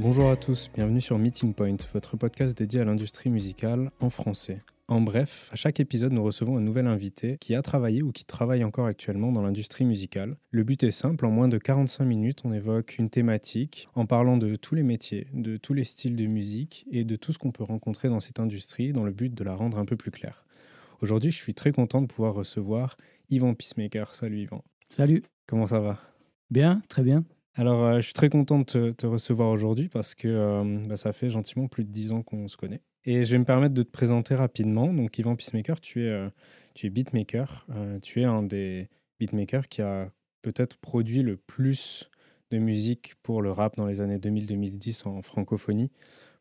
Bonjour à tous, bienvenue sur Meeting Point, votre podcast dédié à l'industrie musicale en français. En bref, à chaque épisode, nous recevons un nouvel invité qui a travaillé ou qui travaille encore actuellement dans l'industrie musicale. Le but est simple, en moins de 45 minutes, on évoque une thématique en parlant de tous les métiers, de tous les styles de musique et de tout ce qu'on peut rencontrer dans cette industrie dans le but de la rendre un peu plus claire. Aujourd'hui, je suis très content de pouvoir recevoir Yvan Peacemaker. Salut Yvan. Salut. Comment ça va? Bien, très bien. Alors, euh, je suis très content de te, recevoir aujourd'hui parce que euh, bah, ça fait gentiment plus de 10 ans qu'on se connaît. Et je vais me permettre de te présenter rapidement. Donc, Yvan Peacemaker, tu es, euh, tu es beatmaker. tu es un des beatmakers qui a peut-être produit le plus de musique pour le rap dans les années 2000-2010 en francophonie.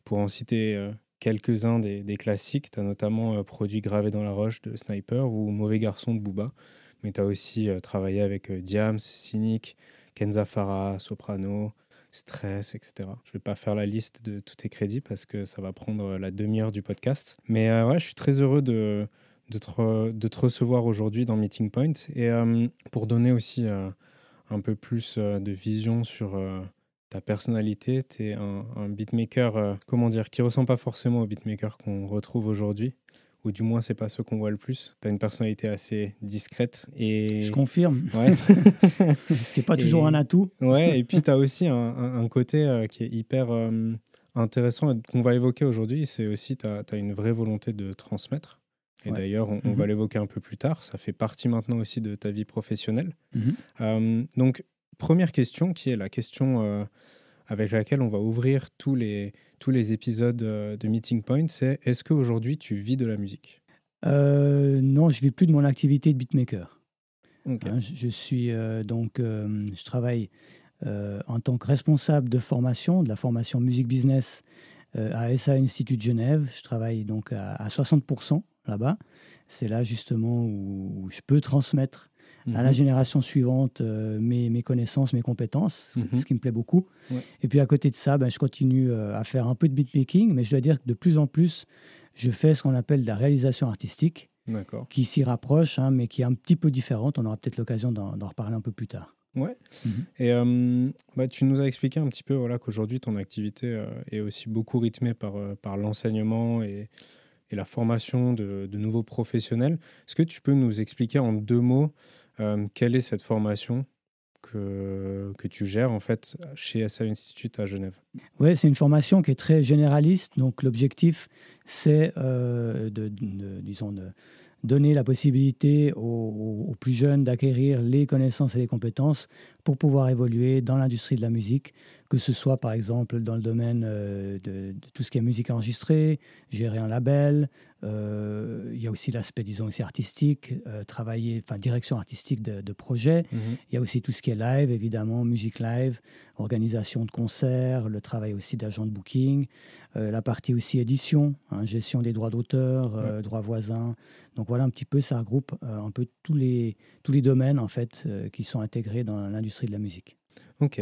Pour en citer quelques-uns des, classiques, tu as notamment produit Gravé dans la roche de Sniper ou Mauvais garçon de Booba. Mais tu as aussi travaillé avec Diams, Cynic, Kenza Farah, Soprano, Stress, etc. Je ne vais pas faire la liste de tous tes crédits parce que ça va prendre la demi-heure du podcast. Mais euh, ouais, je suis très heureux de, de, te, de te recevoir aujourd'hui dans Meeting Point. Et euh, pour donner aussi euh, un peu plus de vision sur ta personnalité, tu es un, un beatmaker, comment dire, qui ressemble pas forcément au beatmaker qu'on retrouve aujourd'hui ou du moins c'est pas ce qu'on voit le plus. Tu as une personnalité assez discrète et je confirme. Ouais. ce qui n'est pas toujours un atout. ouais, et puis tu as aussi un, côté euh, qui est hyper euh, intéressant qu'on va évoquer aujourd'hui, c'est aussi tu as, une vraie volonté de transmettre. Et d'ailleurs, on, va mhm. l'évoquer un peu plus tard. Ça fait partie maintenant aussi de ta vie professionnelle. Mhm. Euh, donc, première question qui est la question avec laquelle on va ouvrir tous les, tous les épisodes euh, de Meeting Point, c'est est-ce qu'aujourd'hui tu vis de la musique? Euh, Non, je vis plus de mon activité de beatmaker. Hein, je, suis euh, donc, je travaille en tant que responsable de formation, de la formation musique business à SA Institut de Genève. Je travaille donc à, 60% là-bas. C'est là justement où, je peux transmettre à la mhm. génération suivante euh, mes, mes, connaissances, mes compétences, ce, mhm. qui me plaît beaucoup. Et puis à côté de ça, ben, je continue euh, à faire un peu de beatmaking, mais je dois dire que de plus en plus, je fais ce qu'on appelle de la réalisation artistique, qui s'y rapproche, hein, mais qui est un petit peu différente. On aura peut-être l'occasion d'en reparler un peu plus tard. Ouais. Mhm. Et euh, bah, tu nous as expliqué un petit peu voilà, qu'aujourd'hui, ton activité est aussi beaucoup rythmée par, par l'enseignement et, et, la formation de, de nouveaux professionnels. Est-ce que tu peux nous expliquer en deux mots quelle est cette formation que, que, tu gères en fait chez SA Institute à Genève? Oui, c'est une formation qui est très généraliste. Donc l'objectif, c'est euh, de, disons, de donner la possibilité aux, plus jeunes d'acquérir les connaissances et les compétences pour pouvoir évoluer dans l'industrie de la musique, que ce soit par exemple dans le domaine euh, de, tout ce qui est musique enregistrée, gérer un label, euh, il y a aussi l'aspect, disons, aussi artistique, euh, travailler, enfin, direction artistique de, projet. Mhm. Il y a aussi tout ce qui est live, évidemment, musique live, organisation de concerts, le travail aussi d'agent de booking, la partie aussi édition, hein, gestion des droits d'auteur, droits voisins. Donc voilà un petit peu, ça regroupe un peu tous les, tous les domaines, en fait, qui sont intégrés dans l'industrie de la musique. Ok.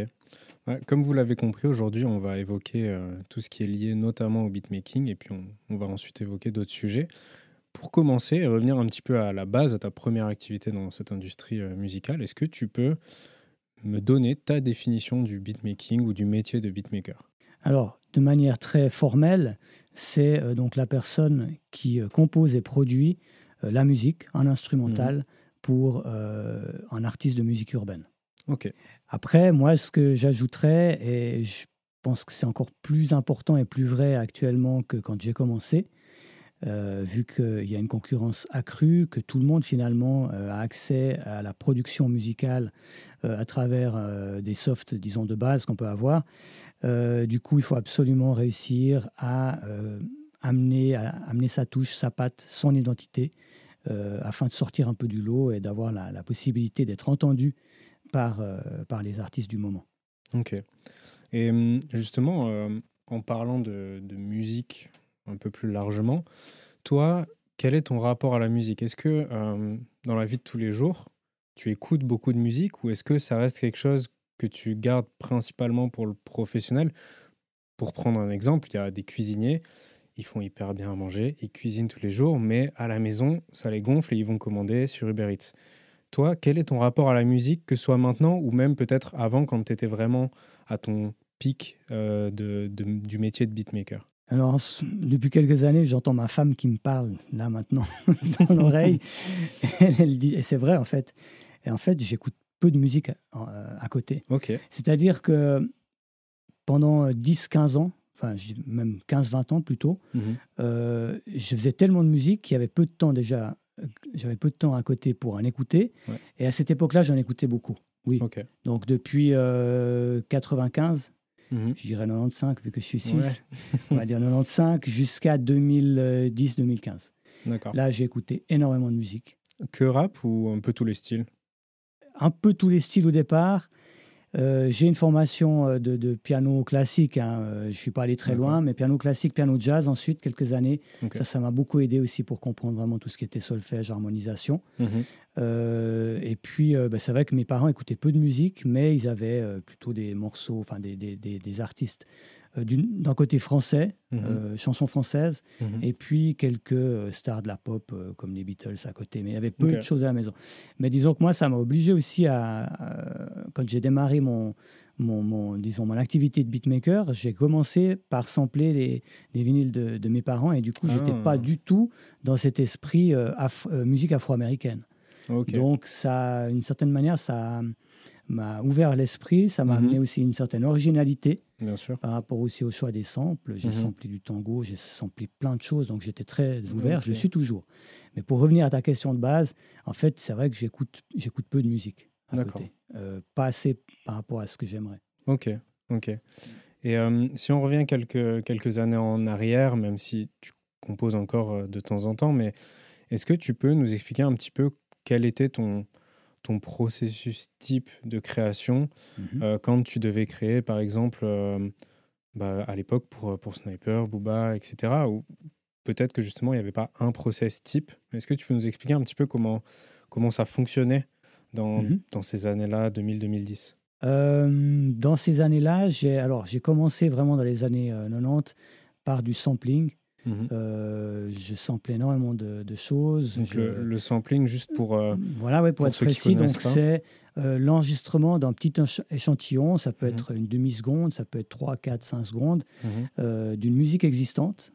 Comme vous l'avez compris, aujourd'hui, on va évoquer euh, tout ce qui est lié notamment au beatmaking et puis on, va ensuite évoquer d'autres sujets. Pour commencer et revenir un petit peu à la base, à ta première activité dans cette industrie euh, musicale, est-ce que tu peux me donner ta définition du beatmaking ou du métier de beatmaker? Alors, de manière très formelle, c'est euh, donc la personne qui compose et produit la musique, un instrumental, mmh pour un artiste de musique urbaine. Après, moi, ce que j'ajouterais, et je pense que c'est encore plus important et plus vrai actuellement que quand j'ai commencé, euh, vu qu'il y a une concurrence accrue, que tout le monde finalement euh, a accès à la production musicale euh, à travers des softs, disons, de base qu'on peut avoir. du coup, il faut absolument réussir à amener, amener sa touche, sa patte, son identité, afin de sortir un peu du lot et d'avoir la possibilité d'être entendu par, euh, par les artistes du moment. Ok. Et hum, justement, euh, en parlant de, musique un peu plus largement, toi, quel est ton rapport à la musique? Est-ce que euh, dans la vie de tous les jours, tu écoutes beaucoup de musique ou est-ce que ça reste quelque chose que tu gardes principalement pour le professionnel? Pour prendre un exemple, il y a des cuisiniers, ils font hyper bien à manger, ils cuisinent tous les jours, mais à la maison, ça les gonfle et ils vont commander sur Uber Eats. Toi, quel est ton rapport à la musique, que ce soit maintenant ou même peut-être avant quand tu étais vraiment à ton pic de, de, du métier de beatmaker? Alors, depuis quelques années, j'entends ma femme qui me parle, là maintenant, dans l'oreille. elle, dit, et c'est vrai en fait. Et en fait, j'écoute peu de musique à, côté. Ok. C'est-à-dire que pendant 10-15 ans, enfin même 15-20 ans plutôt, euh, je faisais tellement de musique qu'il y avait peu de temps déjà, j'avais peu de temps à côté pour en écouter. Et à cette époque-là, j'en écoutais beaucoup. Oui. Donc depuis 95, euh, mhm. je dirais 95 vu que je suis 6, on va dire 95 jusqu'à 2010-2015. Là, j'ai écouté énormément de musique. Que rap ou un peu tous les styles? Un peu tous les styles au départ. Euh, j'ai une formation euh, de, piano classique. Hein. Euh, je ne suis pas allé très loin, mais piano classique, piano jazz ensuite, quelques années. Ça, ça m'a beaucoup aidé aussi pour comprendre vraiment tout ce qui était solfège, harmonisation. Mhm. et puis, bah, c'est vrai que mes parents écoutaient peu de musique, mais ils avaient plutôt des morceaux, enfin des, des, des, artistes euh, d'un côté français, mhm. euh, chansons françaises, mhm. et puis quelques euh, stars de la pop comme les Beatles à côté. Mais il y avait peu de choses à la maison. Mais disons que moi, ça m'a obligé aussi à, quand j'ai démarré mon, mon, disons, mon activité de beatmaker, j'ai commencé par sampler les, les vinyles de, de, mes parents, et du coup, j'étais ah. pas du tout dans cet esprit musique afro-américaine. Donc, ça, d'une certaine manière, ça m'a ouvert l'esprit, ça m'a mhm. amené aussi une certaine originalité. Bien sûr. Par rapport aussi au choix des samples. J'ai mhm. samplé du tango, j'ai samplé plein de choses, donc j'étais très ouvert, je le suis toujours. Mais pour revenir à ta question de base, en fait, c'est vrai que j'écoute, j'écoute peu de musique à côté. Euh, pas assez par rapport à ce que j'aimerais. Ok, ok. Et euh, si on revient quelques, quelques années en arrière, même si tu composes encore euh, de temps en temps, mais est-ce que tu peux nous expliquer un petit peu quel était ton, ton processus type de création mhm. euh, quand tu devais créer, par exemple, euh, bah, à l'époque pour, pour Sniper, Booba, etc. Ou peut-être que justement, il n'y avait pas un process type. Est-ce que tu peux nous expliquer un petit peu comment, comment ça fonctionnait dans, dans ces années-là, 2000-2010 euh, Dans ces années-là, j'ai alors j'ai commencé vraiment dans les années 90 par du sampling. Mhm. Euh, je sample énormément de, choses. le, sampling, juste pour. Euh, voilà, ouais, pour, être précis, donc c'est euh, l'enregistrement d'un petit échantillon, ça peut mhm. être une demi-seconde, ça peut être 3, 4, 5 secondes, mhm. d'une musique existante.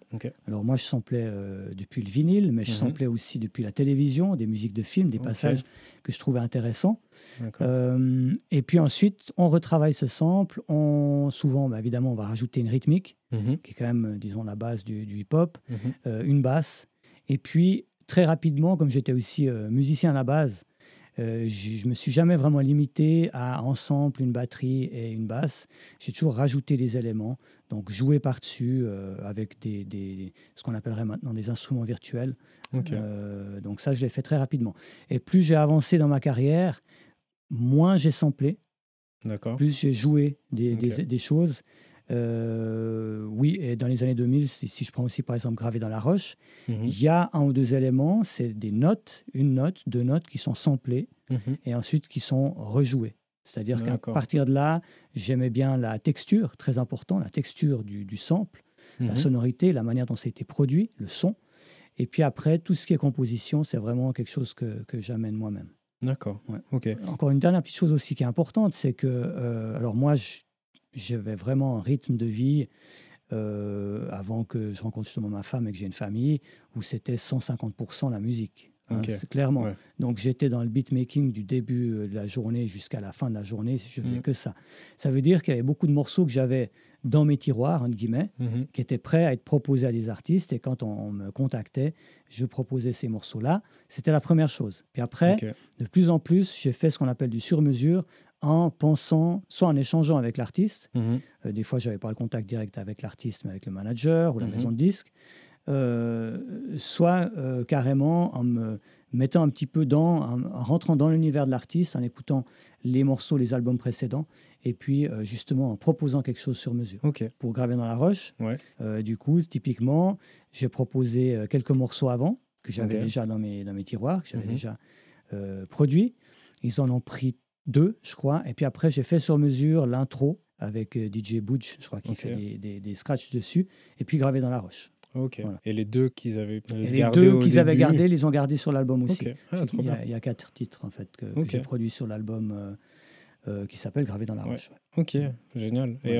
Alors moi, je samplais depuis le vinyle, mais je samplais aussi depuis la télévision, des musiques de films, des passages que je trouvais intéressants. et puis ensuite, on retravaille ce sample. On, souvent, bah, évidemment, on va rajouter une rythmique. Mhm. qui est quand même, disons, la base du, hip-hop, mhm. euh, une basse. Et puis, très rapidement, comme j'étais aussi euh, musicien à la base, euh, je ne me suis jamais vraiment limité à ensemble une batterie et une basse. J'ai toujours rajouté des éléments, donc jouer par-dessus avec des, des, ce qu'on appellerait maintenant des instruments virtuels. donc ça, je l'ai fait très rapidement. Et plus j'ai avancé dans ma carrière, moins j'ai samplé, plus j'ai joué des, des choses. Euh, oui, et dans les années 2000, si, je prends aussi par exemple gravé dans la roche, mhm. il y a un ou deux éléments, c'est des notes, une note, deux notes qui sont samplées mhm. et ensuite qui sont rejouées. C'est-à-dire qu'à partir de là, j'aimais bien la texture, très important, la texture du, sample, la mhm. sonorité, la manière dont ça a été produit, le son. Et puis après, tout ce qui est composition, c'est vraiment quelque chose que, que j'amène moi-même. D'accord. Ok. Encore une dernière petite chose aussi qui est importante, c'est que, euh, alors moi, je, j'avais vraiment un rythme de vie euh, avant que je rencontre justement ma femme et que j'ai une famille où c'était 150% la musique. Hein, clairement. Donc j'étais dans le beatmaking du début de la journée jusqu'à la fin de la journée, je faisais mm. que ça. Ça veut dire qu'il y avait beaucoup de morceaux que j'avais dans mes tiroirs, entre guillemets, mm-hmm. qui étaient prêts à être proposés à des artistes. Et quand on, me contactait, je proposais ces morceaux-là. C'était la première chose. Puis après, de plus en plus, j'ai fait ce qu'on appelle du sur-mesure en pensant, soit en échangeant avec l'artiste, mhm. euh, des fois je n'avais pas le contact direct avec l'artiste, mais avec le manager ou la mhm. maison de disque, euh, soit euh, carrément en me mettant un petit peu dans, en, rentrant dans l'univers de l'artiste, en écoutant les morceaux, les albums précédents, et puis justement en proposant quelque chose sur mesure. Pour graver dans la roche, du coup, typiquement, j'ai proposé quelques morceaux avant, que j'avais déjà dans mes, dans mes tiroirs, que j'avais mhm. déjà produits. Ils en ont pris deux, je crois. Et puis après, j'ai fait sur mesure l'intro avec euh, DJ Butch, je crois, qui fait des, des, scratchs dessus, et puis gravé dans la roche. Ok. Et les deux qu'ils avaient euh, et Les deux qu'ils avaient gardés, ils ont gardés sur l'album aussi. Ah, il, y a, quatre titres en fait que, j'ai produits sur l'album qui s'appelle Gravé dans la roche. Ok, génial. Et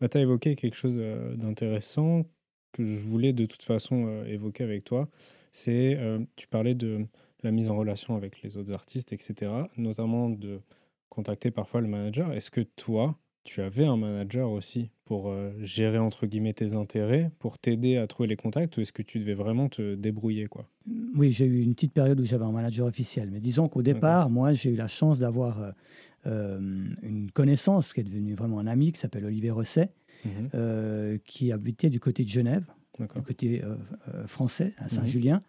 bah, tu as évoqué quelque chose d'intéressant que je voulais de toute façon évoquer avec toi. C'est, tu parlais de la mise en relation avec les autres artistes, etc., notamment de contacter parfois le manager. Est-ce que toi, tu avais un manager aussi pour euh, gérer entre guillemets tes intérêts, pour t'aider à trouver les contacts, ou est-ce que tu devais vraiment te débrouiller quoi? Oui, j'ai eu une petite période où j'avais un manager officiel, mais disons qu'au départ, moi, j'ai eu la chance d'avoir euh, euh, une connaissance qui est devenue vraiment un ami, qui s'appelle Olivier Rosset, mhm. qui habitait du côté de Genève, du côté français, à mhm. Saint-Julien.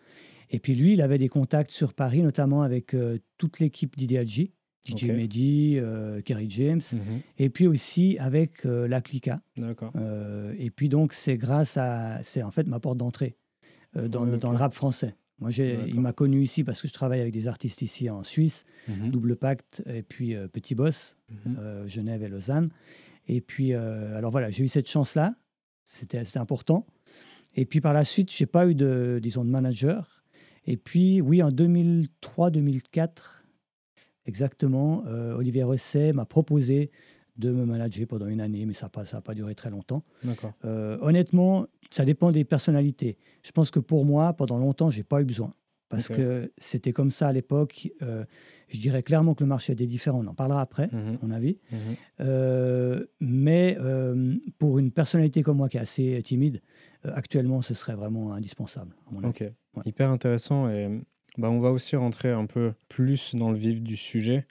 Et puis lui, il avait des contacts sur Paris, notamment avec toute l'équipe d'Idealgy DJ Mehdi, euh, Kerry James, mhm. et puis aussi avec euh, la Clica. D'accord. Euh, et puis donc, c'est grâce à. C'est en fait ma porte d'entrée dans, dans, le rap français. Moi, il m'a connu ici parce que je travaille avec des artistes ici en Suisse, mhm. Double Pacte et puis Petit Boss, mhm. Genève et Lausanne. Et puis, alors voilà, j'ai eu cette chance-là, c'était important. Et puis par la suite, j'ai pas eu de, disons, de manager. Et puis, oui, en 2003-2004, exactement, euh, Olivier Rosset m'a proposé de me manager pendant une année, mais ça n'a pas, pas duré très longtemps. Euh, honnêtement, ça dépend des personnalités. Je pense que pour moi, pendant longtemps, je n'ai pas eu besoin. Parce que c'était comme ça à l'époque. Euh, je dirais clairement que le marché était différent. On en parlera après, mhm. à mon avis. Mhm. mais pour une personnalité comme moi qui est assez timide, actuellement, ce serait vraiment indispensable. À mon ok, hyper intéressant. Et bah, on va aussi rentrer un peu plus dans le vif du sujet,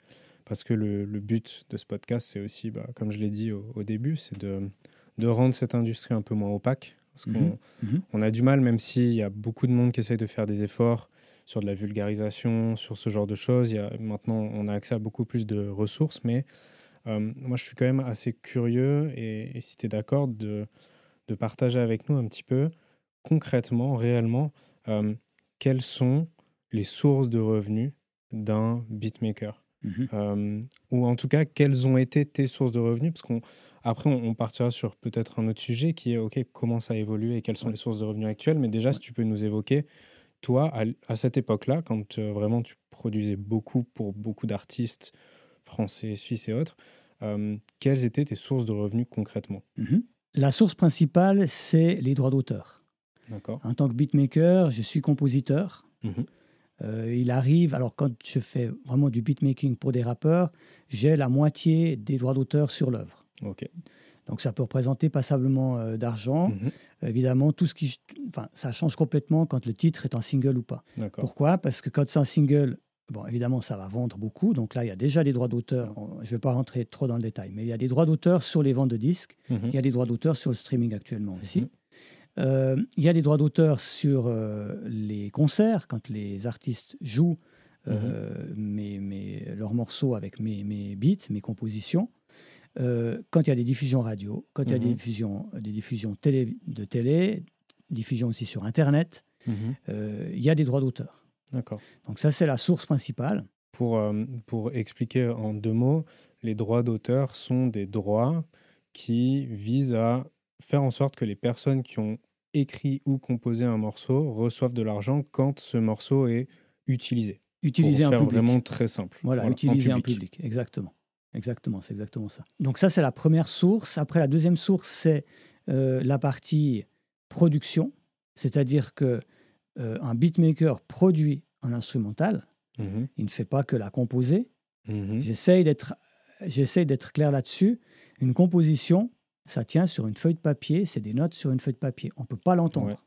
parce que le, but de ce podcast, c'est aussi, bah, comme je l'ai dit au, début, c'est de, de, rendre cette industrie un peu moins opaque. Parce qu'on mhm. Mhm. on a du mal, même s'il y a beaucoup de monde qui essaye de faire des efforts sur de la vulgarisation, sur ce genre de choses. Il y a, maintenant, on a accès à beaucoup plus de ressources, mais euh, moi, je suis quand même assez curieux, et, si tu es d'accord, de, de, partager avec nous un petit peu, concrètement, réellement, euh, quels sont les sources de revenus d'un beatmaker? Mhm. euh, Ou en tout cas, quelles ont été tes sources de revenus? Parce qu'après, on, on, partira sur peut-être un autre sujet qui est OK, comment ça a évolué et quelles sont les sources de revenus actuelles. Mais déjà, si tu peux nous évoquer, toi, à, cette époque-là, quand euh, vraiment tu produisais beaucoup pour beaucoup d'artistes français, suisses et autres, euh, quelles étaient tes sources de revenus concrètement? Mhm. La source principale, c'est les droits d'auteur. En tant que beatmaker, je suis compositeur. Mhm. Euh, il arrive, alors quand je fais vraiment du beatmaking pour des rappeurs, j'ai la moitié des droits d'auteur sur l'œuvre. Donc ça peut représenter passablement euh, d'argent. Mhm. Évidemment, tout ce qui, enfin, ça change complètement quand le titre est un single ou pas. Pourquoi? Parce que quand c'est un single, bon, évidemment, ça va vendre beaucoup. Donc là, il y a déjà des droits d'auteur. Je ne vais pas rentrer trop dans le détail, mais il y a des droits d'auteur sur les ventes de disques. Mhm. Il y a des droits d'auteur sur le streaming actuellement aussi. Mhm. Euh, il y a des droits d'auteur sur euh, les concerts, quand les artistes jouent euh, leurs morceaux avec mes, mes, beats, mes compositions. Quand il y a des diffusions radio, quand il y a des mhm. diffusions, des diffusions télé, de télé, diffusions aussi sur Internet, mhm. il y a des droits d'auteur. D'accord. Donc ça, c'est la source principale. Pour, pour expliquer en deux mots, les droits d'auteur sont des droits qui visent à faire en sorte que les personnes qui ont écrit ou composé un morceau reçoivent de l'argent quand ce morceau est utilisé. Utilisé en public. vraiment très simple. Voilà, utilisé en public. Exactement. Exactement, c'est exactement ça. Donc ça, c'est la première source. Après, la deuxième source, c'est euh, la partie production, c'est-à-dire que euh, un beatmaker produit un instrumental. Mhm. Il ne fait pas que la composer. Mhm. D'être, j'essaye d'être clair là-dessus. Une composition, ça tient sur une feuille de papier, c'est des notes sur une feuille de papier. On ne peut pas l'entendre.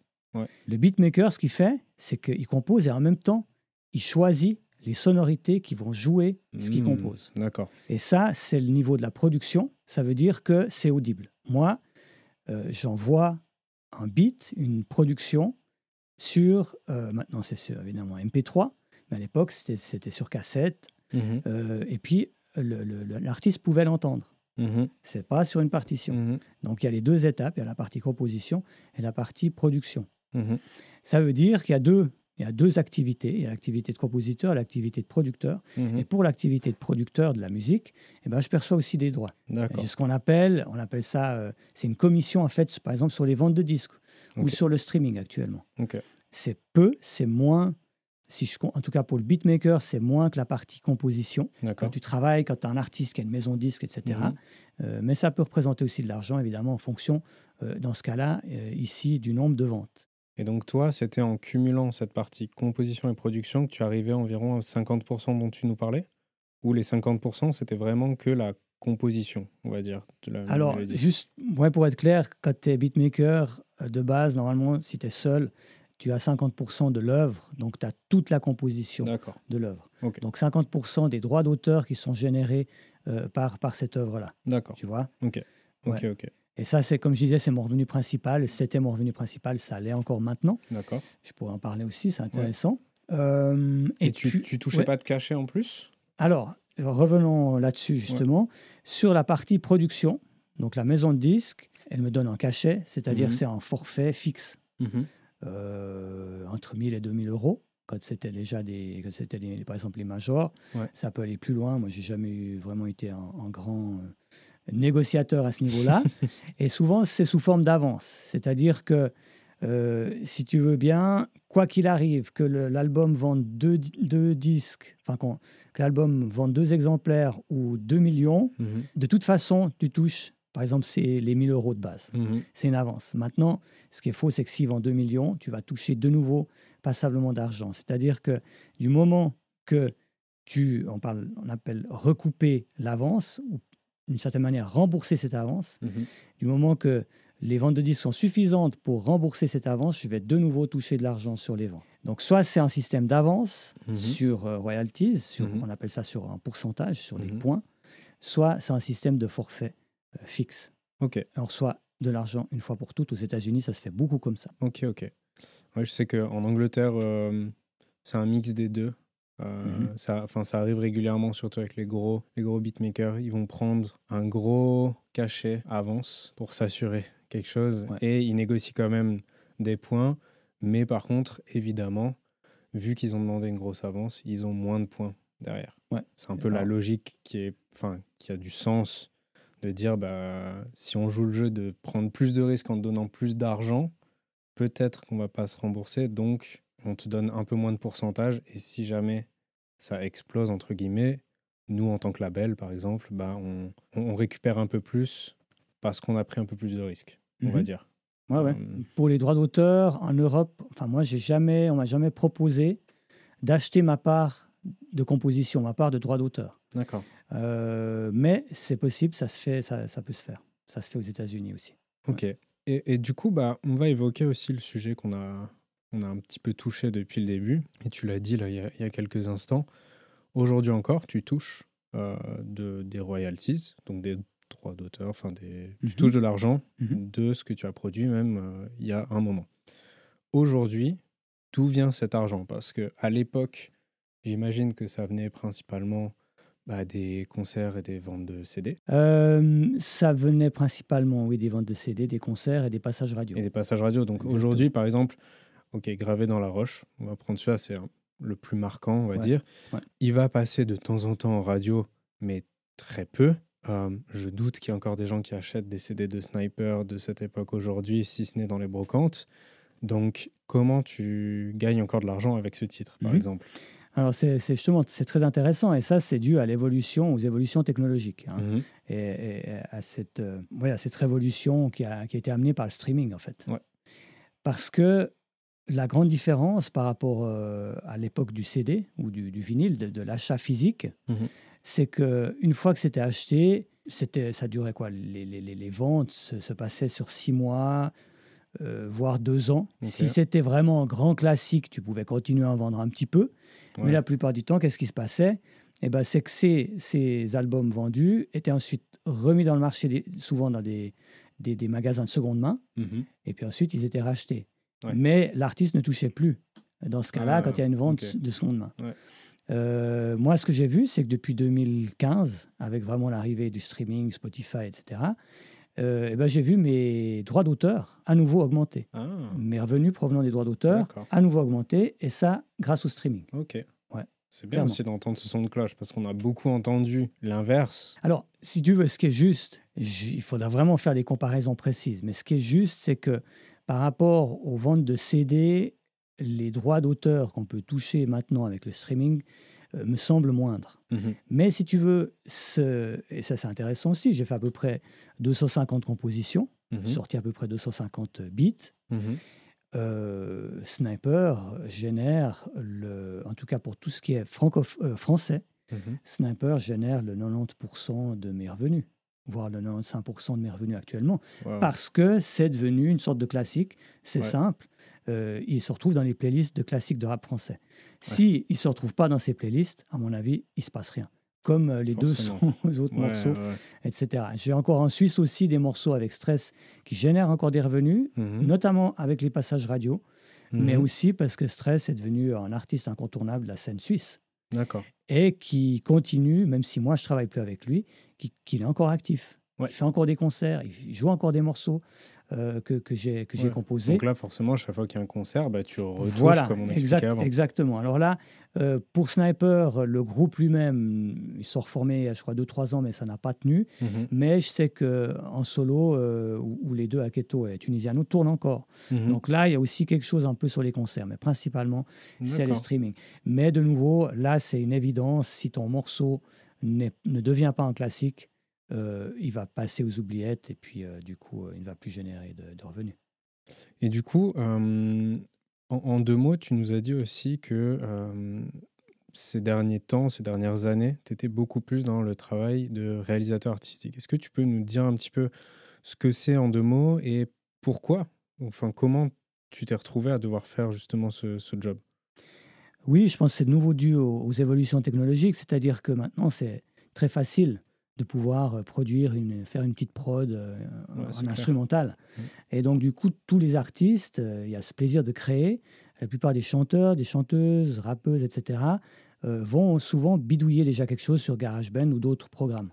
Le beatmaker, ce qu'il fait, c'est qu'il compose et en même temps, il choisit les sonorités qui vont jouer ce qu'il hmm, compose. D'accord. Et ça, c'est le niveau de la production. Ça veut dire que c'est audible. Moi, euh, j'envoie un beat, une production sur, euh, maintenant c'est évidemment MP3, mais à l'époque c'était sur cassette. Mhm. Euh, et puis l'artiste pouvait l'entendre. Mhm. C'est pas sur une partition. Mhm. Donc il y a les deux étapes, il y a la partie composition et la partie production. Ça veut dire qu'il y a deux, il y a deux activités. Il y a l'activité de compositeur et l'activité de producteur. Et pour l'activité de producteur de la musique, eh ben, je perçois aussi des droits. C'est ce qu'on appelle, on appelle ça, euh, c'est une commission en fait, par exemple sur les ventes de disques ou sur le streaming actuellement. C'est peu, c'est moins Si je, en tout cas pour le beatmaker, c'est moins que la partie composition. Quand tu travailles, quand tu as un artiste qui a une maison de disques, etc. Mhm. Euh, mais ça peut représenter aussi de l'argent, évidemment, en fonction, euh, dans ce cas-là, ici, du nombre de ventes. Et donc toi, c'était en cumulant cette partie composition et production que tu arrivais environ à 50% dont tu nous parlais? Ou les 50%, c'était vraiment que la composition, on va dire la Alors, juste ouais, pour être clair, quand tu es beatmaker, euh, de base, normalement, si tu es seul, tu as 50% de l'œuvre, donc tu as toute la composition de l'œuvre. Ok. Donc 50% des droits d'auteur qui sont générés euh, par, par cette œuvre-là, D'accord. tu vois? Ok. Ok, Ouais. ok. Et ça, c'est comme je disais, c'est mon revenu principal. C'était mon revenu principal, ça l'est encore maintenant. D'accord. Je pourrais en parler aussi, c'est intéressant. Euh, Et, tu, tu touchais ouais. pas de cachet en plus? Alors, revenons là-dessus justement. Sur la partie production, donc la maison de disques, elle me donne un cachet, c'est-à-dire Mhm. c'est un forfait fixe, euh, entre 1000 et 2000 euros. Quand c'était déjà des, quand c'était par exemple les majors, ça peut aller plus loin. Moi, j'ai jamais eu- vraiment été un grand euh, négociateur à ce niveau-là. et souvent, c'est sous forme d'avance, c'est-à-dire que euh, si tu veux bien, quoi qu'il arrive, que l'album vende deux, deux disques, enfin qu'on- que l'album vende deux exemplaires ou 2 millions, Mhm. de toute façon, tu touches, par exemple, c'est les 1000 euros de base. Mhm. C'est une avance. Maintenant, ce qui est faux, c'est que s'il vend 2 millions, tu vas toucher de nouveau passablement d'argent. C'est-à-dire que du moment que tu, on, parle, on appelle recouper l'avance, ou d'une certaine manière rembourser cette avance, Mhm. du moment que les ventes de disques sont suffisantes pour rembourser cette avance, je vais de nouveau toucher de l'argent sur les ventes. Donc soit c'est un système d'avance Mhm. sur euh, royalties, sur, Mhm. on appelle ça sur un pourcentage, sur des points, soit c'est un système de forfait euh, fixe. Ok. Et on reçoit de l'argent une fois pour toutes. Aux États-Unis, ça se fait beaucoup comme ça. Ok, ok. Ouais, je sais qu'en Angleterre, euh, c'est un mix des deux. Euh, Mhm. ça, enfin, ça arrive régulièrement, surtout avec les gros, les gros beatmakers. Ils vont prendre un gros cachet avance pour s'assurer quelque chose Ouais. et ils négocient quand même des points. Mais par contre, évidemment, vu qu'ils ont demandé une grosse avance, ils ont moins de points derrière. Ouais. C'est un peu la logique qui, est, enfin, qui a du sens de dire bah, si on joue le jeu de prendre plus de risques en donnant plus d'argent, peut-être qu'on va pas se rembourser, donc on te donne un peu moins de pourcentage. Et si jamais ça explose, entre guillemets, nous, en tant que label, par exemple, bah, on, on- récupère un peu plus parce qu'on a pris un peu plus de risques, on va Mhm. dire. Ouais, ouais. Pour les droits d'auteur, en Europe, enfin moi, j'ai jamais, on m'a jamais proposé d'acheter ma part de composition, ma part de droit d'auteur. D'accord. Euh, mais c'est possible, ça se fait, ça, ça peut se faire. Ça se fait aux États-Unis aussi. Ok. Et, et du coup, bah, on va évoquer aussi le sujet qu'on a, on a un petit peu touché depuis le début. Et tu l'as dit là, il, y a, il y a quelques instants. Aujourd'hui encore, tu touches euh, de, des royalties, donc des droits d'auteur, enfin des, tu Mhm. touches de l'argent Mhm. de ce que tu as produit même euh, il y a un moment. Aujourd'hui, d'où vient cet argent? Parce que à l'époque, j'imagine que ça venait principalement bah, des concerts et des ventes de CD Euh, ça venait principalement, oui, des ventes de CD, des concerts et des passages radio. et des passages radio. Donc aujourd'hui, par exemple, ok, gravé dans la roche, on va prendre celui-là, c'est hein, le plus marquant, on va Ouais, dire. ouais. Il va passer de temps en temps en radio, mais très peu. Euh, je doute qu'il y ait encore des gens qui achètent des CD de Sniper de cette époque aujourd'hui, si ce n'est dans les brocantes. Donc, comment tu gagnes encore de l'argent avec ce titre, par Mhm. exemple? Alors c'est justement, c'est très intéressant et ça, c'est dû à l'évolution, aux évolutions technologiques. hein. Mhm. et, et à, cette, euh, ouais, à cette révolution qui a, qui a été amenée par le streaming, en fait. Ouais. Parce que la grande différence par rapport euh, à l'époque du CD ou du, du vinyle, de, de l'achat physique, Mhm. c'est qu'une fois que c'était acheté, c'était, ça durait quoi? Les, les- les- les ventes se, se passaient sur six mois, euh, voire deux ans. Si c'était vraiment un grand classique, tu pouvais continuer à en vendre un petit peu. Ouais. Mais la plupart du temps, qu'est-ce qui se passait? Eh ben, C'est que ces, ces albums vendus étaient ensuite remis dans le marché, souvent dans des, des, des magasins de seconde main, Mhm. et puis ensuite ils étaient rachetés. Ouais. Mais l'artiste ne touchait plus dans ce cas-là Ah, quand il y a une vente de seconde main. Ouais. Euh, moi, ce que j'ai vu, c'est que depuis 2015, avec vraiment l'arrivée du streaming, Spotify, etc., euh, eh ben, j'ai vu mes droits d'auteur à nouveau augmenter. Ah, Mes revenus provenant des droits d'auteur à nouveau augmenter, et ça grâce au streaming. Ok. Ouais, C'est bien clairement. aussi d'entendre ce son de cloche parce qu'on a beaucoup entendu l'inverse. Alors, si tu veux, ce qui est juste, il faudra vraiment faire des comparaisons précises, mais ce qui est juste, c'est que par rapport aux ventes de CD, les droits d'auteur qu'on peut toucher maintenant avec le streaming euh, me semblent moindres. Mhm. Mais si tu veux, ce, et ça c'est intéressant aussi, j'ai fait à peu près 250 compositions, Mhm. sorti à peu près 250 bits. Mhm. Euh, Sniper génère, le, en tout cas pour tout ce qui est francof- euh, français, Mhm. Sniper génère le 90% de mes revenus, voire le 95% de mes revenus actuellement, Wow. parce que c'est devenu une sorte de classique, c'est Ouais. simple, euh, il se retrouve dans les playlists de classiques de rap français. Si il ne se retrouve pas dans ces playlists, à mon avis, il ne se passe rien. Comme euh, les Forcément. deux autres Ouais, morceaux, ouais. etc. J'ai encore en Suisse aussi des morceaux avec Stress qui génèrent encore des revenus, Mhm. notamment avec les passages radio, mais Mhm. aussi parce que Stress est devenu un artiste incontournable de la scène suisse D'accord. et qui continue, même si moi je travaille plus avec lui, qui- qu'il est encore actif. Ouais. Il fait encore des concerts, il joue encore des morceaux euh, que, que j'ai Ouais. composés. Donc là, forcément, chaque fois qu'il y a un concert, bah, tu retouches Voilà, comme on exact- expliquait avant. exactement. Alors là, euh, pour Sniper, le groupe lui-même, ils sont reformés il y a, je crois, 2-3 ans, mais ça n'a pas tenu. Mhm. Mais je sais qu'en solo, euh, où, où les deux, Aketo et Tunisiano, tournent encore. Mhm. Donc là, il y a aussi quelque chose un peu sur les concerts, mais principalement, c'est D'accord. streaming. Mais de nouveau, là, c'est une évidence. Si ton morceau ne devient pas un classique, il va passer aux oubliettes et puis, euh, du coup, euh, il ne va plus générer de, de revenus. Et du coup, euh, en, en deux mots, tu nous as dit aussi que euh, ces derniers temps, ces dernières années, tu étais beaucoup plus dans le travail de réalisateur artistique. Est-ce que tu peux nous dire un petit peu ce que c'est en deux mots et pourquoi Enfin, comment tu t'es retrouvé à devoir faire justement ce, ce job? Oui, je pense que c'est de nouveau dû aux, aux évolutions technologiques, c'est-à-dire que maintenant, c'est très facile de pouvoir euh, produire, une, faire une petite prod, euh, Ouais, instrumental. Mm. Et donc, du coup, tous les artistes, euh, il y a ce plaisir de créer. La plupart des chanteurs, des chanteuses, rappeuses, etc., euh, vont souvent bidouiller déjà quelque chose sur GarageBand ou d'autres programmes.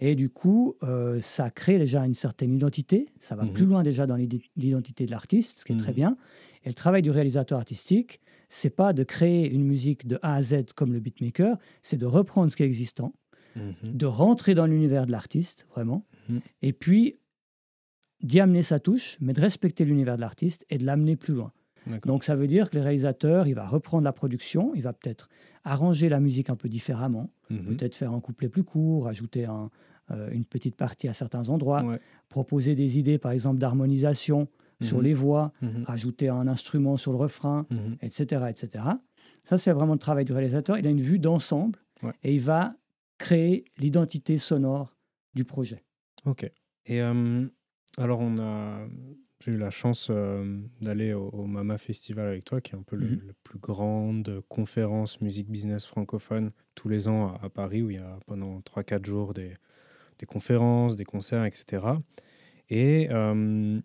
Et du coup, ça crée déjà une certaine identité. Ça va Mhm. plus loin déjà dans l'identité de l'artiste, ce qui est très Mhm. bien. Et le travail du réalisateur artistique, c'est pas de créer une musique de A à Z comme le beatmaker, c'est de reprendre ce qui est existant, Mhm. de rentrer dans l'univers de l'artiste, vraiment, Mhm. et puis d'y amener sa touche, mais de respecter l'univers de l'artiste et de l'amener plus loin. Donc ça veut dire que le réalisateur, il va reprendre la production, il va peut-être arranger la musique un peu différemment, Mhm. peut-être faire un couplet plus court, ajouter un- euh, une petite partie à certains endroits, Ouais. proposer des idées, par exemple, d'harmonisation sur les voix, rajouter un instrument sur le refrain, etc. etc. Ça, c'est vraiment le travail du réalisateur. Il a une vue d'ensemble Ouais. et il va créer l'identité sonore du projet. Ok. Et euh, alors, on a, j'ai eu la chance euh, d'aller au, au Mama Festival avec toi, qui est un peu le, Mhm. le plus grande conférence musique business francophone tous les ans à, à Paris, où il y a pendant 3-4 jours des, des conférences, des concerts, etc. Et euh,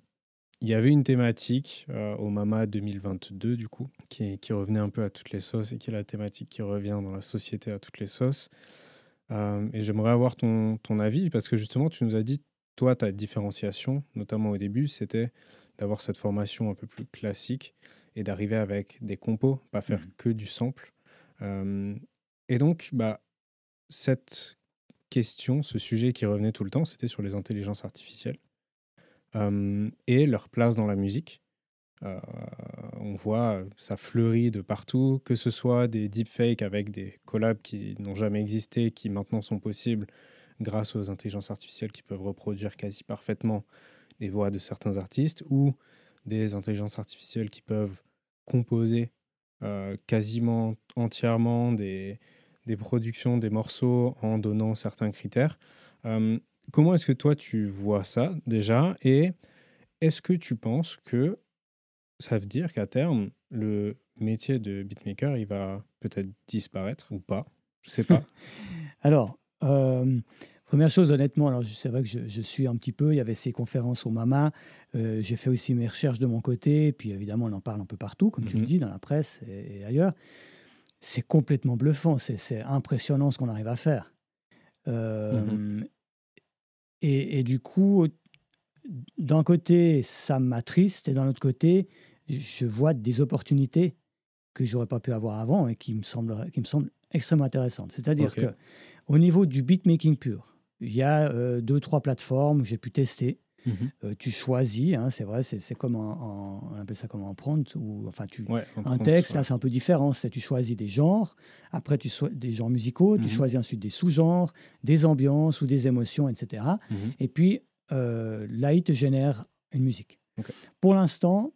il y avait une thématique euh, au Mama 2022, du coup, qui, qui revenait un peu à toutes les sauces et qui est la thématique qui revient dans la société à toutes les sauces. Euh, et j'aimerais avoir ton, ton avis parce que justement, tu nous as dit, toi, ta différenciation, notamment au début, c'était d'avoir cette formation un peu plus classique et d'arriver avec des compos, pas faire Mhm. que du sample. Euh, et donc, bah, cette question, ce sujet qui revenait tout le temps, c'était sur les intelligences artificielles euh, et leur place dans la musique. Euh, on voit, ça fleurit de partout, que ce soit des deepfakes avec des collabs qui n'ont jamais existé, qui maintenant sont possibles grâce aux intelligences artificielles qui peuvent reproduire quasi parfaitement les voix de certains artistes, ou des intelligences artificielles qui peuvent composer euh, quasiment entièrement des, des productions, des morceaux en donnant certains critères. Euh, comment est-ce que toi tu vois ça déjà? Et est-ce que tu penses que ça veut dire qu'à terme, le métier de beatmaker, il va peut-être disparaître ou pas Je sais pas. Alors, euh, première chose, honnêtement, alors c'est vrai que je, je suis un petit peu, il y avait ces conférences au MAMA, euh, j'ai fait aussi mes recherches de mon côté, puis évidemment, on en parle un peu partout, comme tu le Mhm. dis, dans la presse et, et ailleurs. C'est complètement bluffant, c'est impressionnant ce qu'on arrive à faire. Euh, et, et du coup, d'un côté, ça m'attriste, et d'un autre côté, je vois des opportunités que j'aurais pas pu avoir avant et qui me semblent, qui me semblent extrêmement intéressantes. C'est-à-dire Ok. que au niveau du beatmaking pur, il y a euh, deux, trois plateformes où j'ai pu tester. Mhm. Euh, tu choisis, hein, c'est vrai, c'est c'est comme un, un- on appelle ça comme un prompt, ou enfin tu, Ouais, un prompt, texte, ouais. là c'est un peu différent, c'est tu choisis des genres, après tu choisis des genres musicaux, tu Mhm. choisis ensuite des sous-genres, des ambiances ou des émotions, etc. Mhm. Et puis euh, là, il te génère une musique. Pour l'instant,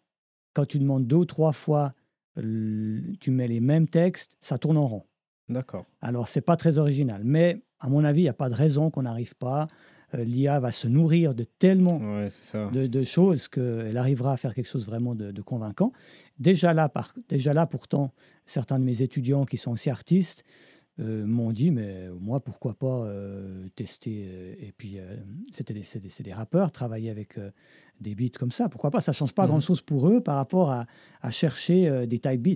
quand tu demandes deux ou trois fois, tu mets les mêmes textes, ça tourne en rond. D'accord. Alors, c'est pas très original, mais à mon avis, il n'y a pas de raison qu'on n'arrive pas. Euh, L'IA va se nourrir de tellement Ouais, c'est ça. de, de choses qu'elle arrivera à faire quelque chose vraiment de, de convaincant. Déjà là, par, déjà là, pourtant, certains de mes étudiants qui sont aussi artistes euh, m'ont dit, mais moi, pourquoi pas euh, tester euh, Et puis, c'était des, c'est des, rappeurs, travailler avec des beats comme ça. Pourquoi pas? Ça change pas Mhm. grand-chose pour eux par rapport à, à chercher des type beats.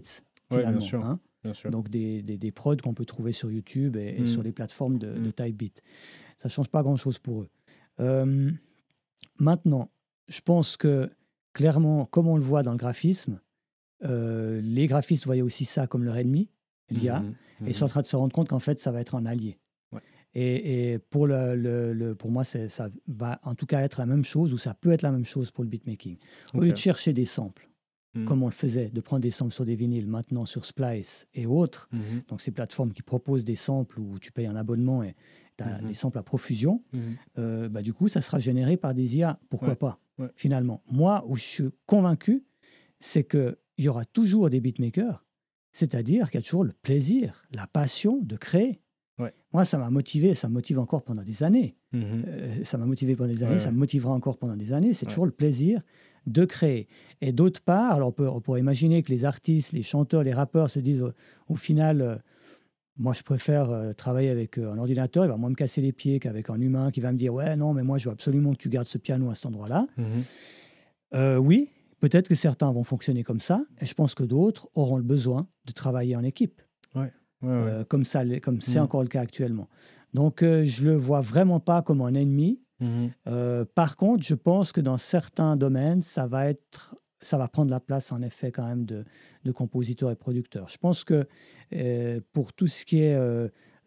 Ouais, bien finalement, sûr. hein. Bien sûr. Donc des, des, des prods qu'on peut trouver sur YouTube et, et Mm. sur les plateformes de, de Mm. type beat. Ça change pas grand-chose pour eux. Maintenant, je pense que clairement, comme on le voit dans le graphisme, les graphistes voyaient aussi ça comme leur ennemi, l'IA, Mhm. et ils sont en train de se rendre compte qu'en fait, ça va être un allié. Ouais. Et, et pour, le, le- le- pour moi, ça va en tout cas être la même chose, ou ça peut être la même chose pour le beatmaking. Au lieu de chercher des samples, Mhm. comme on le faisait, de prendre des samples sur des vinyles, maintenant sur Splice et autres, Mhm. donc ces plateformes qui proposent des samples où tu payes un abonnement et tu as des samples à profusion, euh, bah, du coup, ça sera généré par des IA. Pourquoi Ouais, pas ouais. Finalement, moi, où je suis convaincu, c'est qu'il y aura toujours des beatmakers, c'est-à-dire qu'il y a toujours le plaisir, la passion de créer. Ouais. Moi, ça m'a motivé, ça me motive encore pendant des années. Mhm. Euh, ça m'a motivé pendant des années, Ouais, ça me motivera encore pendant des années. C'est toujours le plaisir de créer. Et d'autre part, alors on, peut, on pourrait imaginer que les artistes, les chanteurs, les rappeurs se disent au, au final, euh, moi je préfère euh, travailler avec euh, un ordinateur, il va moins me casser les pieds qu'avec un humain qui va me dire ouais non mais moi je veux absolument que tu gardes ce piano à cet endroit-là. Euh, oui, peut-être que certains vont fonctionner comme ça, et je pense que d'autres auront le besoin de travailler en équipe Ouais, ouais. euh, comme ça, comme c'est Mm. encore le cas actuellement. Donc, euh, je le vois vraiment pas comme un ennemi. Mhm. Euh, par contre, je pense que dans certains domaines, ça va être, ça va prendre la place en effet quand même de, de compositeurs et producteurs. Je pense que euh, pour tout ce qui est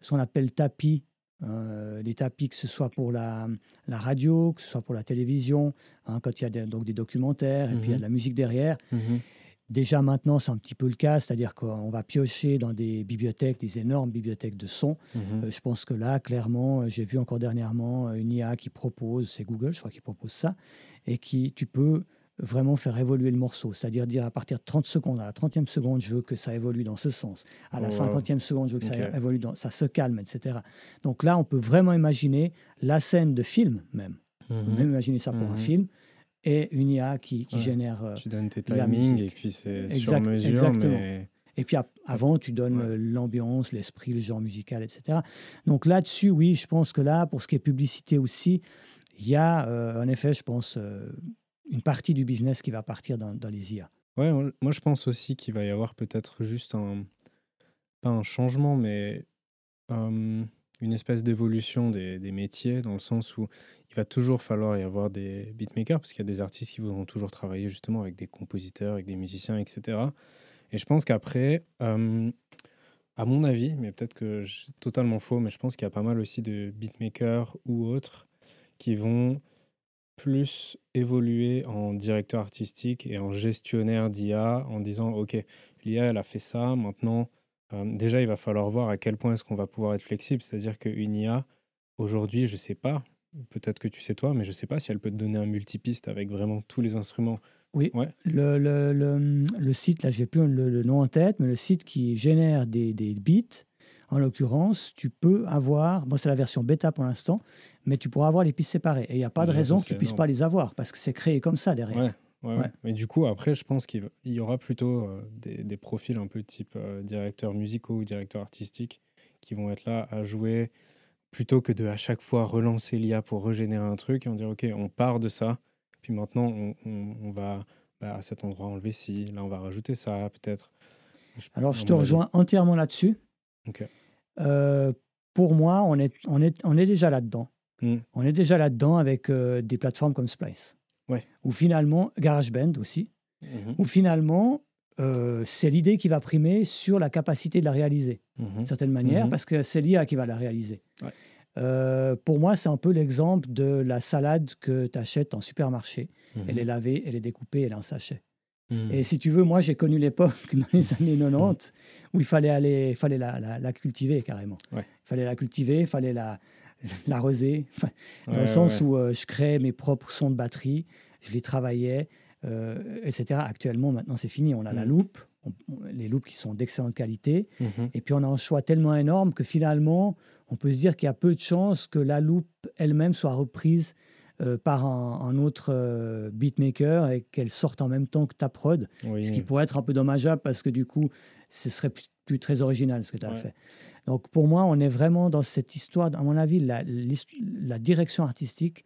ce qu'on appelle tapis, euh, les tapis que ce soit pour la, la radio, que ce soit pour la télévision, hein, quand il y a des, donc des documentaires et puis il y a de la musique derrière, Mhm. Déjà maintenant, c'est un petit peu le cas, c'est-à-dire qu'on va piocher dans des bibliothèques, des énormes bibliothèques de sons. Mhm. Euh, je pense que là, clairement, euh, j'ai vu encore dernièrement une IA qui propose, c'est Google, je crois, qui propose ça, et qui, tu peux vraiment faire évoluer le morceau, c'est-à-dire dire à partir de 30 secondes, à la 30e seconde, je veux que ça évolue dans ce sens, à la Oh, wow. 50e seconde, je veux que ça évolue dans, ça se calme, etc. Donc là, on peut vraiment imaginer la scène de film même. On peut Mhm. même imaginer ça pour un Mhm. film et une IA qui, qui Ouais. génère euh, Tu donnes tes la timings musique. et puis c'est sur mesure, exactement. mais Et puis avant, tu donnes Ouais. euh, l'ambiance, l'esprit, le genre musical, etc. Donc là-dessus, oui, je pense que là, pour ce qui est publicité aussi, il y a euh, en effet, je pense, euh, une partie du business qui va partir dans, les IA. Ouais, moi- je pense aussi qu'il va y avoir peut-être juste un, pas un changement, mais euh, une espèce d'évolution des, métiers, dans le sens où il va toujours falloir y avoir des beatmakers, parce qu'il y a des artistes qui voudront toujours travailler justement avec des compositeurs, avec des musiciens, etc. Et je pense qu'après, euh, à mon avis, mais peut-être que c'est totalement faux, mais je pense qu'il y a pas mal aussi de beatmakers ou autres qui vont plus évoluer en directeur artistique et en gestionnaire d'IA en disant ok l'IA elle a fait ça maintenant euh, déjà il va falloir voir à quel point est-ce qu'on va pouvoir être flexible. C'est à dire qu'une IA aujourd'hui je sais pas peut-être que tu sais toi mais je sais pas si elle peut te donner un multipiste avec vraiment tous les instruments. Oui, Ouais. le, le, le, le site, là, j'ai plus le, le nom en tête, mais le site qui génère des, des beats, en l'occurrence, tu peux avoir, bon, c'est la version bêta pour l'instant, mais tu pourras avoir les pistes séparées. Et il n'y a pas de raison que tu c'est puisses pas les avoir, parce que c'est créé comme ça derrière. ouais Ouais, ouais. Mais du coup, après, je pense qu'il y aura plutôt euh, des, des profils un peu type euh, directeur musicaux ou directeur artistique qui vont être là à jouer plutôt que de à chaque fois relancer l'IA pour régénérer un truc et on dire ok, on part de ça, puis maintenant on, on- on va bah, à cet endroit enlever ci, là on va rajouter ça peut-être. Alors, je te avis. rejoins entièrement là-dessus. Ok. Euh, pour moi, on est, on est, on est déjà là-dedans. Mm. On est déjà là-dedans avec euh, des plateformes comme Splice. Ouais. Ou finalement, GarageBand aussi. Mhm, Où finalement, euh, c'est l'idée qui va primer sur la capacité de la réaliser, mhm. d'une certaine manière, Mhm. parce que c'est l'IA qui va la réaliser. Ouais. Euh, pour moi, c'est un peu l'exemple de la salade que tu achètes en supermarché. Elle est lavée, elle est découpée, elle est en sachet. Mhm. Et si tu veux, moi, j'ai connu l'époque dans les années 90 où il fallait aller, fallait la, la- la cultiver carrément. Ouais. Il fallait la cultiver, il fallait la l'arroser, enfin, dans Ouais, le sens où euh, je créais mes propres sons de batterie, je les travaillais, euh, etc. Actuellement, maintenant, c'est fini. On a la Mhm. loupe, on- on- les loupes qui sont d'excellente qualité. Mhm. Et puis on a un choix tellement énorme que finalement, on peut se dire qu'il y a peu de chances que la loupe elle-même soit reprise euh, par un, un autre euh, beatmaker et qu'elle sorte en même temps que ta prod. Oui. Ce qui pourrait être un peu dommageable parce que du coup, ce serait plus, plus très original ce que tu as Ouais. fait. Donc pour moi, on est vraiment dans cette histoire, à mon avis, la, direction artistique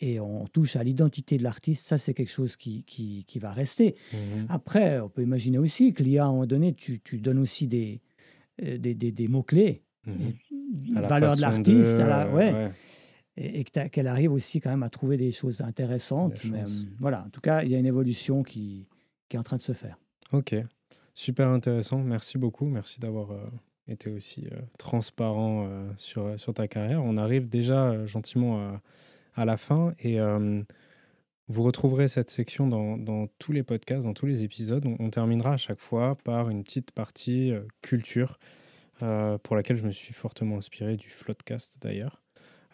et on touche à l'identité de l'artiste, ça c'est quelque chose qui, qui, qui va rester. Mhm. Après, on peut imaginer aussi que l'IA, à un moment donné, tu, tu donnes aussi des, euh, des, des- des mots-clés, la valeur de l'artiste, la- ouais, et, qu'elle arrive aussi quand même à trouver des choses intéressantes. Mais, euh, voilà, en tout cas, il y a une évolution qui, qui est en train de se faire. Ok, super intéressant. Merci beaucoup. Merci d'avoir euh, été aussi euh, transparent euh, sur, sur ta carrière. On arrive déjà gentiment à, la fin et vous retrouverez cette section dans, dans tous les podcasts, dans tous les épisodes. On, on terminera à chaque fois par une petite partie culture pour laquelle je me suis fortement inspiré du Floodcast d'ailleurs,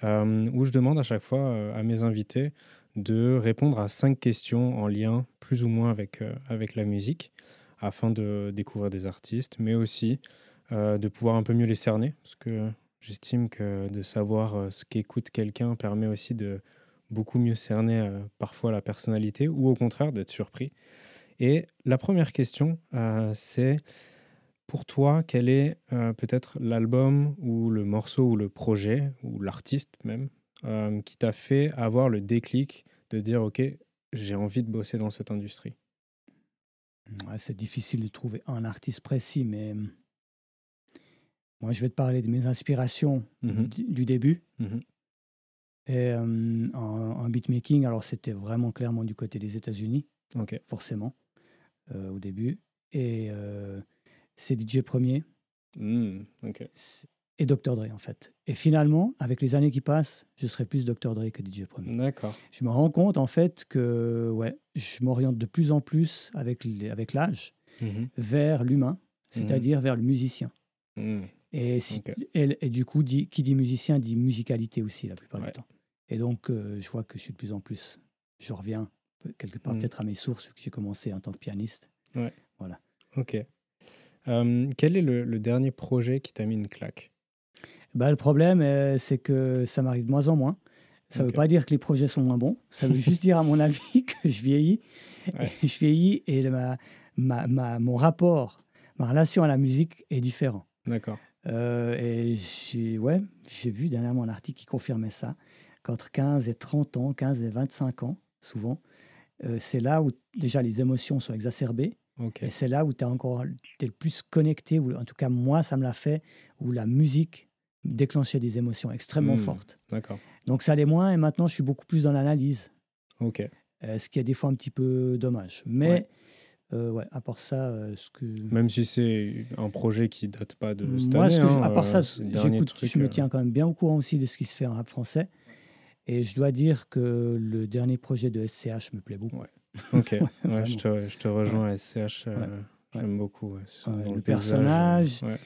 où je demande à chaque fois euh, à mes invités de répondre à cinq questions en lien plus ou moins avec, euh, avec la musique afin de découvrir des artistes, mais aussi euh, de pouvoir un peu mieux les cerner, parce que j'estime que de savoir euh, ce qu'écoute quelqu'un permet aussi de beaucoup mieux cerner euh, parfois la personnalité, ou au contraire d'être surpris. Et la première question, euh, c'est pour toi, quel est euh, peut-être l'album ou le morceau ou le projet, ou l'artiste même, euh, qui t'a fait avoir le déclic de dire, OK, j'ai envie de bosser dans cette industrie? Ouais, c'est difficile de trouver un artiste précis, mais euh, moi, je vais te parler de mes inspirations Mhm. du, du début. Mhm. Et euh, en, en beatmaking, alors c'était vraiment clairement du côté des États-Unis, Ok. forcément, euh, au début. Et c'est DJ Premier Hmm, ok. c'est- et Dr. Dre, en fait. Et finalement, avec les années qui passent, je serai plus Dr. Dre que DJ Premier. D'accord. Je me rends compte, en fait, que ouais, je m'oriente de plus en plus avec les- avec l'âge Mhm. vers l'humain, c'est-à-dire vers le musicien. Hmm. Et, si- et, et du coup, dit, qui dit musicien dit musicalité aussi la plupart Ouais. du temps. Et donc, euh, je vois que je suis de plus en plus, je reviens quelque part Mm. peut-être à mes sources, que j'ai commencé en tant que pianiste. Ok. Euh, quel est le, le dernier projet qui t'a mis une claque? Bah, le problème, euh, c'est que ça m'arrive de moins en moins. Ça ne veut pas dire que les projets sont moins bons. Ça veut juste dire, à mon avis, que je vieillis. Ouais. Et je vieillis et le- ma, ma, ma- mon rapport, ma relation à la musique est différent. D'accord. Euh, et j'ai ouais, vu dernièrement un article qui confirmait ça, qu'entre 15 et 30 ans, 15 et 25 ans, souvent, euh, c'est là où déjà les émotions sont exacerbées. Et c'est là où tu es encore t'es le plus connecté, ou en tout cas moi, ça me l'a fait, où la musique déclenchait des émotions extrêmement Hmm. fortes. D'accord. Donc ça l'est moins, et maintenant je suis beaucoup plus dans l'analyse, Ok. euh, ce qui est des fois un petit peu dommage. Mais Ouais. euh, ouais, à part ça, euh, ce que... Même si c'est un projet qui date pas de cette Moi, année. ce que hein, à part ça, j'écoute, truc, je me tiens quand même bien au courant aussi de ce qui se fait en rap français. Et je dois dire que le dernier projet de SCH me plaît beaucoup. Ouais. Ok. ouais, je, te, je te rejoins à SCH. euh, Ouais. J'aime beaucoup. ouais, Ouais, le personnage, ouais.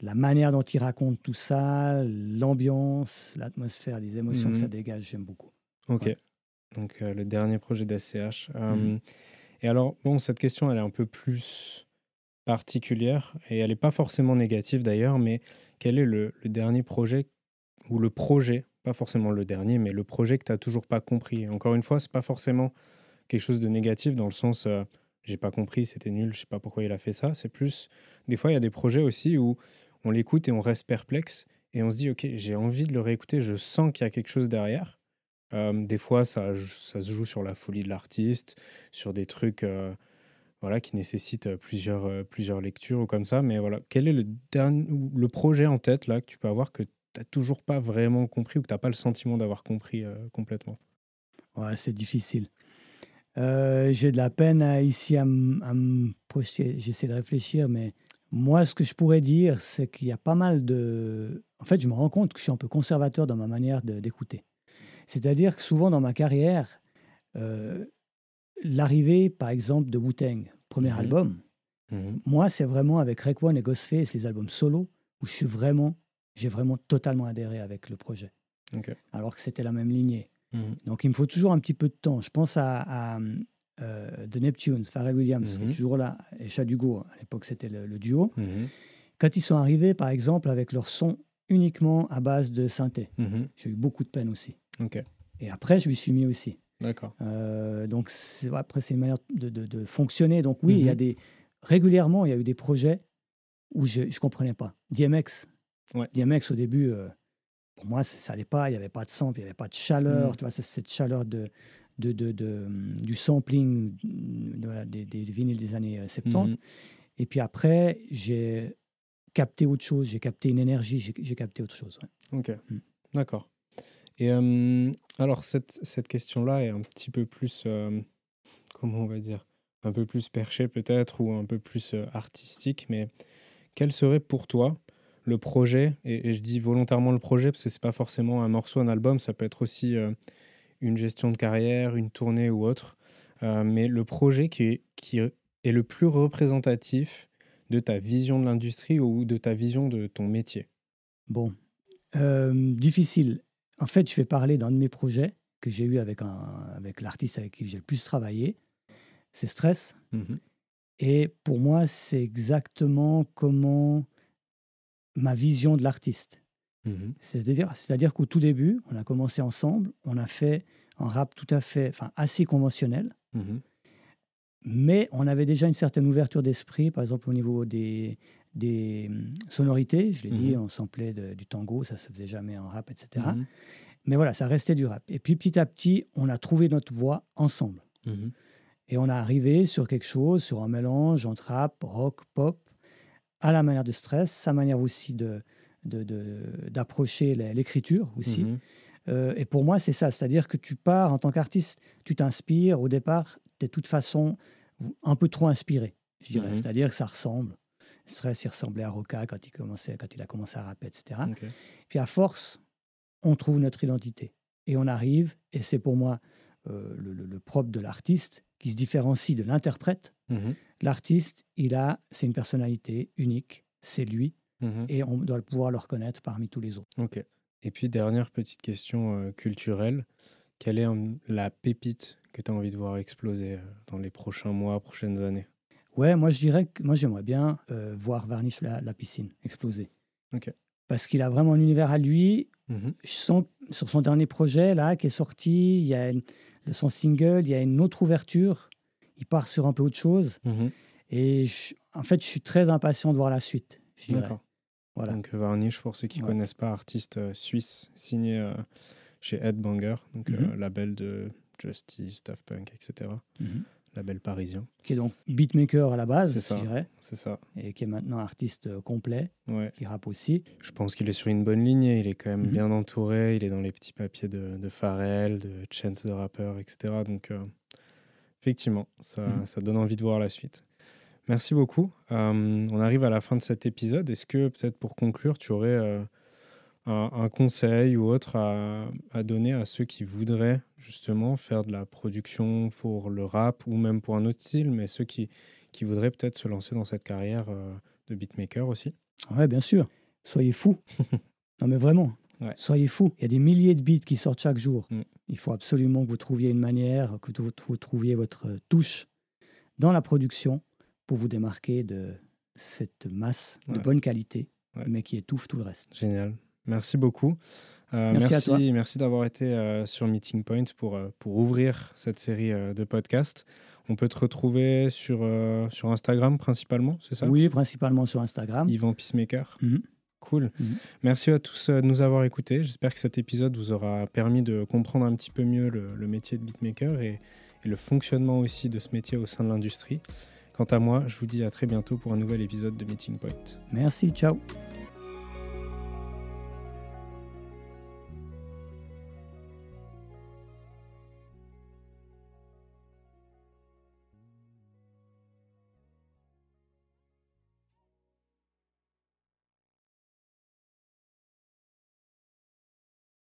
La manière dont il raconte tout ça, l'ambiance, l'atmosphère, les émotions que ça Mhm. dégage, j'aime beaucoup. Ok. Ouais. Donc, euh, le dernier projet d'SCH. Euh, Mhm. Et alors, bon, cette question, elle est un peu plus particulière et elle n'est pas forcément négative d'ailleurs, mais quel est le, le dernier projet ou le projet, pas forcément le dernier, mais le projet que tu n'as toujours pas compris? Encore une fois, c'est pas forcément quelque chose de négatif dans le sens euh, j'ai pas compris, c'était nul, je sais pas pourquoi il a fait ça. C'est plus, des fois, il y a des projets aussi où on l'écoute et on reste perplexe et on se dit ok, j'ai envie de le réécouter, je sens qu'il y a quelque chose derrière. Euh, des fois, ça, ça se joue sur la folie de l'artiste, sur des trucs euh, voilà, qui nécessitent plusieurs, plusieurs lectures ou comme ça. Mais voilà, quel est le, dernier, le projet en tête là que tu peux avoir que tu n'as toujours pas vraiment compris ou que tu n'as pas le sentiment d'avoir compris complètement? Ouais, c'est difficile. Euh, J'ai de la peine à- ici à me projeter. J'essaie de réfléchir, mais Moi, ce que je pourrais dire, c'est qu'il y a pas mal de... En fait, je me rends compte que je suis un peu conservateur dans ma manière d'écouter. C'est-à-dire que souvent dans ma carrière, euh, l'arrivée, par exemple, de Wu-Tang, premier Mhm. album, Mhm. moi, c'est vraiment avec Rek One et Ghostface, les albums solo, où je suis vraiment, j'ai vraiment totalement adhéré avec le projet. Alors que c'était la même lignée. Mhm. Donc il me faut toujours un petit peu de temps. Je pense à, à, euh, The Neptunes, Pharrell Williams, qui est Mhm. toujours là, et Chad Hugo, à l'époque c'était le, le duo. Mhm. Quand ils sont arrivés, par exemple, avec leur son uniquement à base de synthé, Mhm. j'ai eu beaucoup de peine aussi. Et après, je m'y suis mis aussi. D'accord. Euh, donc après, c'est une manière de, de- de fonctionner. Donc oui, il y a des régulièrement, il y a eu des projets où je ne comprenais pas. DMX, Ouais. DMX au début, euh, pour moi, ça, ça allait pas. Il n'y avait pas de sample, il n'y avait pas de chaleur. Mhm. Tu vois, cette chaleur de, de, de- de, hum, du sampling la- des, des vinyles des années euh, 70. Mhm. Et puis après, j'ai capté autre chose. J'ai capté une énergie. J'ai capté autre chose. ouais. Ok, Mm. d'accord. Et euh, alors, cette, cette question-là est un petit peu plus, euh, comment on va dire, un peu plus perchée peut-être, ou un peu plus euh, artistique, mais quel serait pour toi le projet, et, et je dis volontairement le projet, parce que c'est pas forcément un morceau, un album, ça peut être aussi euh, une gestion de carrière, une tournée ou autre, euh, mais le projet qui est, qui est le plus représentatif de ta vision de l'industrie ou de ta vision de ton métier. Bon, Euh, difficile. En fait, je vais parler d'un de mes projets que j'ai eu avec, un, avec l'artiste avec qui j'ai le plus travaillé. C'est Stress. Mhm. Et pour moi, c'est exactement comment ma vision de l'artiste. Mhm. C'est-à-dire, c'est-à-dire qu'au tout début, on a commencé ensemble, on a fait un rap tout à fait, enfin assez conventionnel, Mhm. mais on avait déjà une certaine ouverture d'esprit, par exemple au niveau des, des hum, sonorités. Je l'ai dit, on samplait de- du tango, ça se faisait jamais en rap, etc. Mais voilà, ça restait du rap. Et puis petit à petit, on a trouvé notre voix ensemble. Et on est arrivé sur quelque chose, sur un mélange entre rap, rock, pop, à la manière de stress, sa manière aussi de, d'approcher l'écriture aussi. Mhm. Euh, et pour moi, c'est ça. C'est-à-dire que tu pars en tant qu'artiste, tu t'inspires. Au départ, tu es de toute façon un peu trop inspiré, je dirais. Mhm. C'est-à-dire que ça ressemble. Stress, il ressemblait à Roca quand il, commençait, quand il a commencé à rapper, etc. Puis à force, on trouve notre identité. Et on arrive, et c'est pour moi euh, le, le- le propre de l'artiste qui se différencie de l'interprète. Mhm. L'artiste, il a, c'est une personnalité unique, c'est lui, Mhm. et on doit pouvoir le reconnaître parmi tous les autres. Ok. Et puis, dernière petite question euh, culturelle. Quelle est la pépite que tu as envie de voir exploser euh, dans les prochains mois, prochaines années? Ouais, moi je dirais que moi j'aimerais bien euh, voir Varnish la, la piscine exploser. Ok. Parce qu'il a vraiment un univers à lui. Mhm. Je sens sur son dernier projet là qui est sorti, il y a une- le- son single, il y a une autre ouverture. Il part sur un peu autre chose. Mhm. Et je- en fait, je suis très impatient de voir la suite. D'accord. Voilà. Donc, Varnish, pour ceux qui ne Ouais. connaissent pas, artiste euh, suisse signé euh, chez Headbanger, donc euh, Mhm. label de Justice, Daft Punk, etc. Label parisien. Qui est donc beatmaker à la base, C'est ça. je dirais, C'est ça. et qui est maintenant artiste euh, complet, Ouais. qui rappe aussi. Je pense qu'il est sur une bonne ligne. Il est quand même Mhm. bien entouré. Il est dans les petits papiers de, de Pharrell, de Chance the Rapper, etc. Donc, euh, effectivement, ça, Mhm. ça donne envie de voir la suite. Merci beaucoup. Euh, on arrive à la fin de cet épisode. Est-ce que, peut-être pour conclure, tu aurais euh, un, un conseil ou autre à, à donner à ceux qui voudraient justement faire de la production pour le rap ou même pour un autre style, mais ceux qui, qui voudraient peut-être se lancer dans cette carrière euh, de beatmaker aussi Ouais, bien sûr. Soyez fous. non, mais vraiment. Ouais. Soyez fous. Il y a des milliers de beats qui sortent chaque jour. Mm. Il faut absolument que vous trouviez une manière, que vous, trouviez votre touche dans la production pour vous démarquer de cette masse de Ouais. bonne qualité, Ouais. mais qui étouffe tout le reste. Génial. Merci beaucoup. Euh, Merci merci, merci d'avoir été euh, sur Meeting Point pour, euh, pour ouvrir cette série euh, de podcasts. On peut te retrouver sur, sur Instagram principalement, c'est ça? Oui, principalement sur Instagram. Yvan Peacemaker. Mhm. Cool. Mhm. Merci à tous de nous avoir écoutés. J'espère que cet épisode vous aura permis de comprendre un petit peu mieux le, le métier de beatmaker et, et le fonctionnement aussi de ce métier au sein de l'industrie. Quant à moi, je vous dis à très bientôt pour un nouvel épisode de Meeting Point. Merci, ciao.